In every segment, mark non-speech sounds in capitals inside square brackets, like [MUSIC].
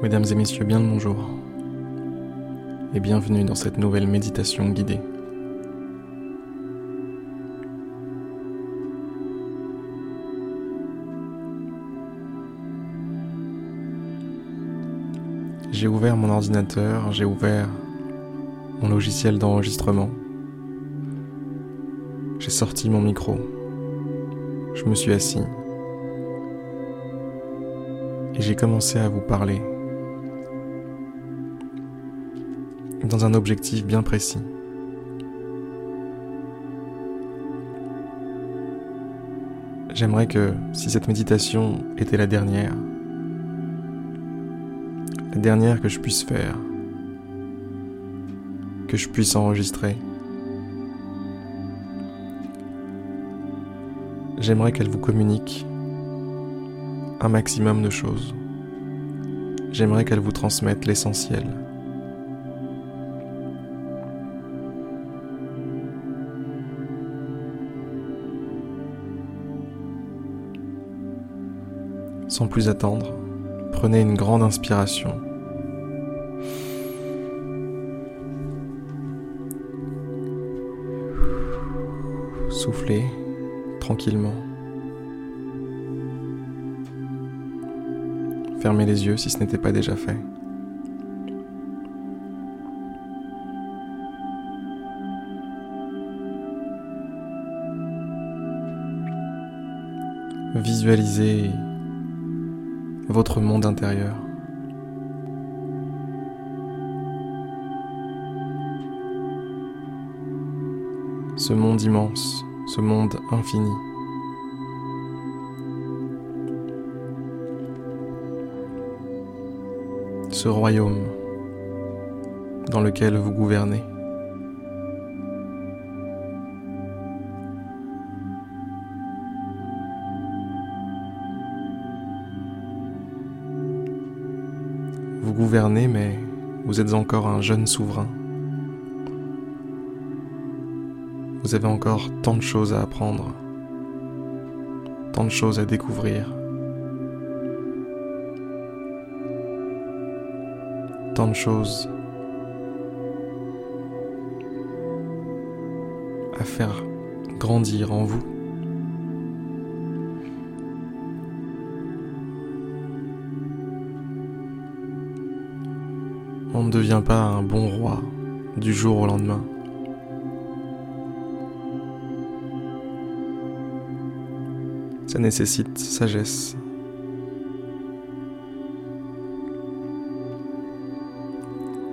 Mesdames et messieurs, bien le bonjour. Et bienvenue dans cette nouvelle méditation guidée. J'ai ouvert mon ordinateur, j'ai ouvert mon logiciel d'enregistrement, j'ai sorti mon micro, je me suis assis. Et j'ai commencé à vous parler dans un objectif bien précis. J'aimerais que si cette méditation était la dernière, la dernière que je puisse faire, que je puisse enregistrer, j'aimerais qu'elle vous communique un maximum de choses. J'aimerais qu'elle vous transmette l'essentiel. Sans plus attendre, prenez une grande inspiration. Soufflez tranquillement. Fermez les yeux si ce n'était pas déjà fait. Visualisez votre monde intérieur. Ce monde immense, ce monde infini. Ce royaume dans lequel vous gouvernez. Vous gouvernez, mais vous êtes encore un jeune souverain. Vous avez encore tant de choses à apprendre, tant de choses à découvrir, tant de choses à faire grandir en vous. Ne devient pas un bon roi du jour au lendemain. Ça nécessite sagesse.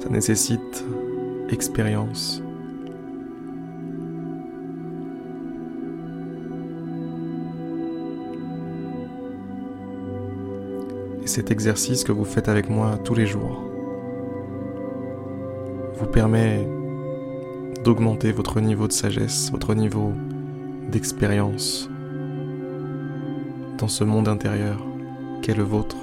Ça nécessite expérience. Et cet exercice que vous faites avec moi tous les jours permet d'augmenter votre niveau de sagesse, votre niveau d'expérience dans ce monde intérieur qu'est le vôtre.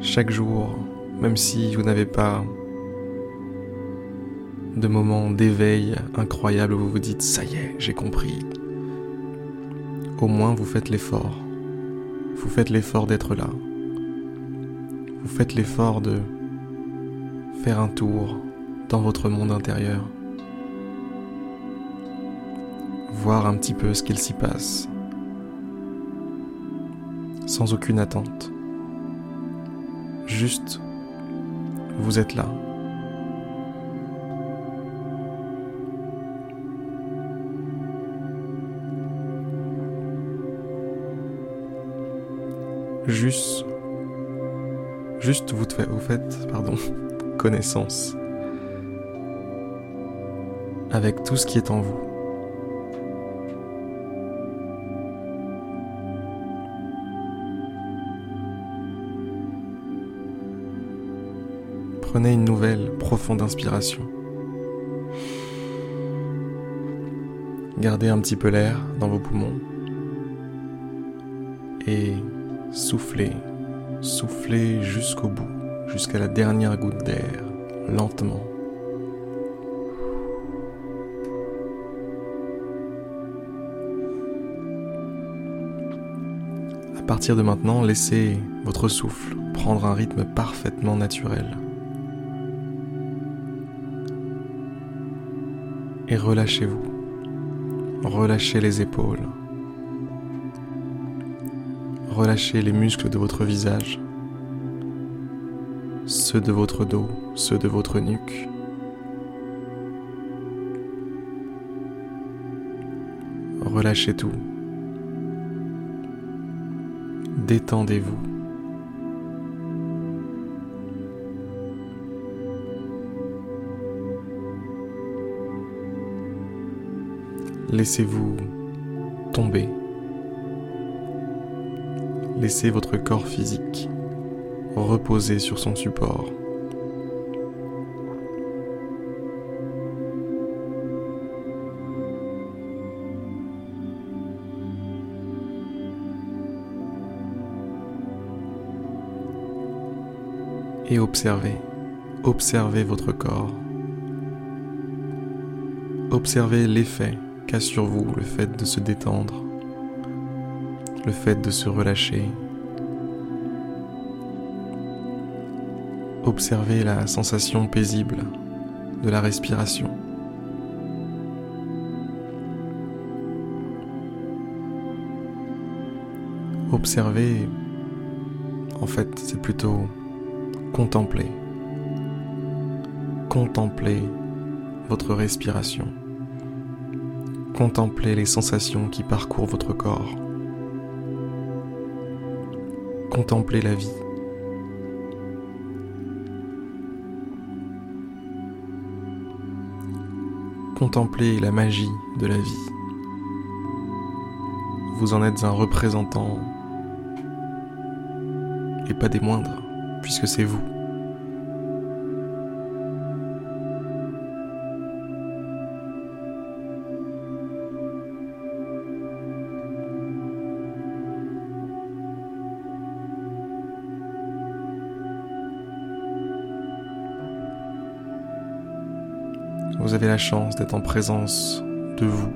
Chaque jour, même si vous n'avez pas de moments d'éveil incroyable où vous vous dites ⁇ ça y est, j'ai compris ⁇ au moins vous faites l'effort. Vous faites l'effort d'être là. Vous faites l'effort de faire un tour dans votre monde intérieur. Voir un petit peu ce qu'il s'y passe. Sans aucune attente. Juste, vous êtes là. Juste, juste vous, faites, pardon, [LAUGHS] connaissance avec tout ce qui est en vous. Prenez une nouvelle profonde inspiration. Gardez un petit peu l'air dans vos poumons et Soufflez, soufflez jusqu'au bout, jusqu'à la dernière goutte d'air, lentement. partir de maintenant, laissez votre souffle prendre un rythme parfaitement naturel. Et relâchez-vous. Relâchez les épaules. Relâchez les muscles de votre visage, ceux de votre dos, ceux de votre nuque. Relâchez tout. Détendez-vous. Laissez-vous tomber. Laissez votre corps physique reposer sur son support. Et observez, observez votre corps. Observez l'effet qu'a sur vous le fait de se détendre, le fait de se relâcher. Observez la sensation paisible de la respiration. Observez, en fait, c'est plutôt contempler. Contempler votre respiration. Contemplez les sensations qui parcourent votre corps. Contemplez la vie. Contemplez la magie de la vie. Vous en êtes un représentant et pas des moindres, puisque c'est vous. Vous avez la chance d'être en présence de vous.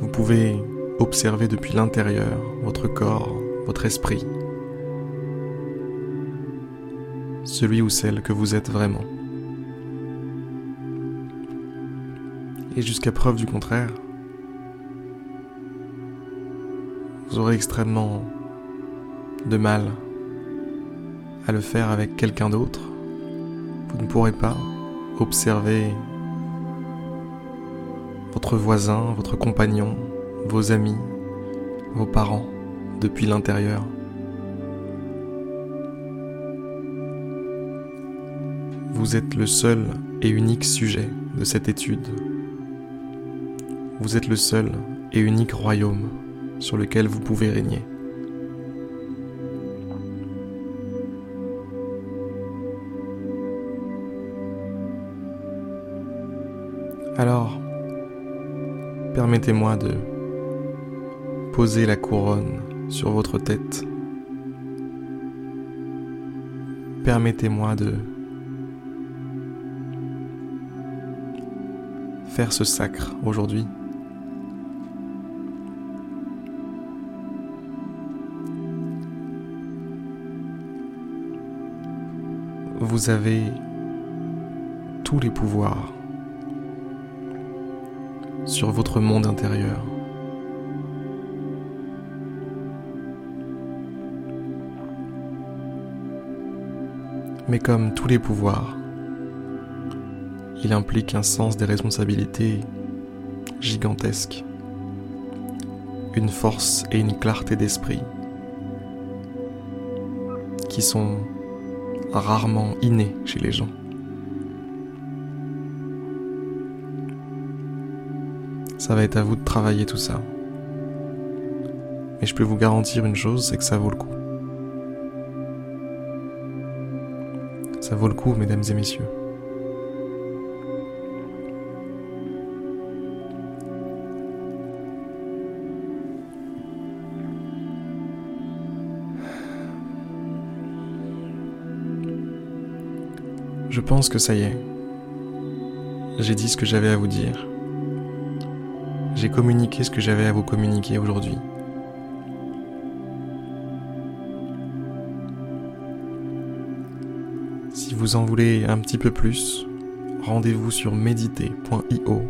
Vous pouvez observer depuis l'intérieur votre corps, votre esprit, celui ou celle que vous êtes vraiment. Et jusqu'à preuve du contraire, vous aurez extrêmement de mal à le faire avec quelqu'un d'autre vous ne pourrez pas observer votre voisin, votre compagnon, vos amis, vos parents depuis l'intérieur. Vous êtes le seul et unique sujet de cette étude. Vous êtes le seul et unique royaume sur lequel vous pouvez régner. Alors, permettez-moi de poser la couronne sur votre tête. Permettez-moi de faire ce sacre aujourd'hui. Vous avez tous les pouvoirs sur votre monde intérieur. Mais comme tous les pouvoirs, il implique un sens des responsabilités gigantesque, une force et une clarté d'esprit qui sont rarement innés chez les gens. Ça va être à vous de travailler tout ça. Mais je peux vous garantir une chose, c'est que ça vaut le coup. Ça vaut le coup, mesdames et messieurs. Je pense que ça y est. J'ai dit ce que j'avais à vous dire. J'ai communiqué ce que j'avais à vous communiquer aujourd'hui. Si vous en voulez un petit peu plus, rendez-vous sur méditer.io.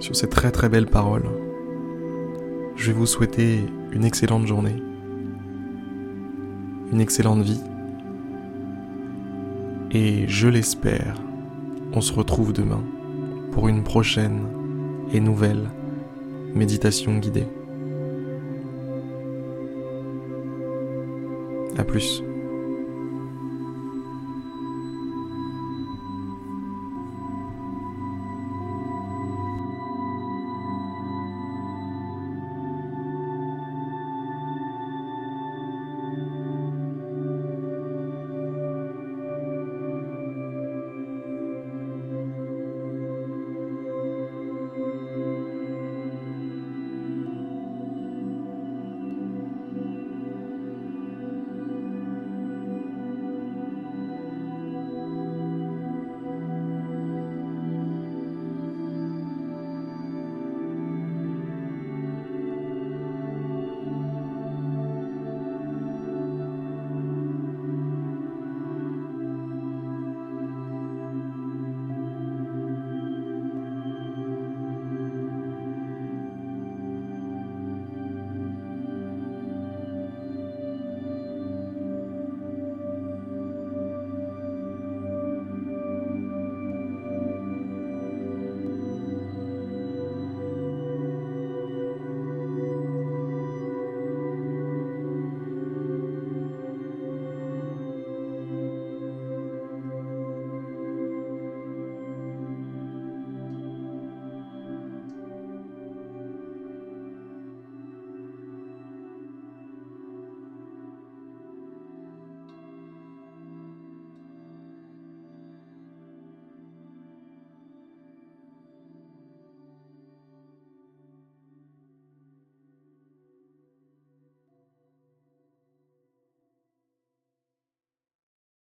Sur ces très très belles paroles, je vais vous souhaiter une excellente journée, une excellente vie, et je l'espère, on se retrouve demain pour une prochaine et nouvelle méditation guidée. A plus.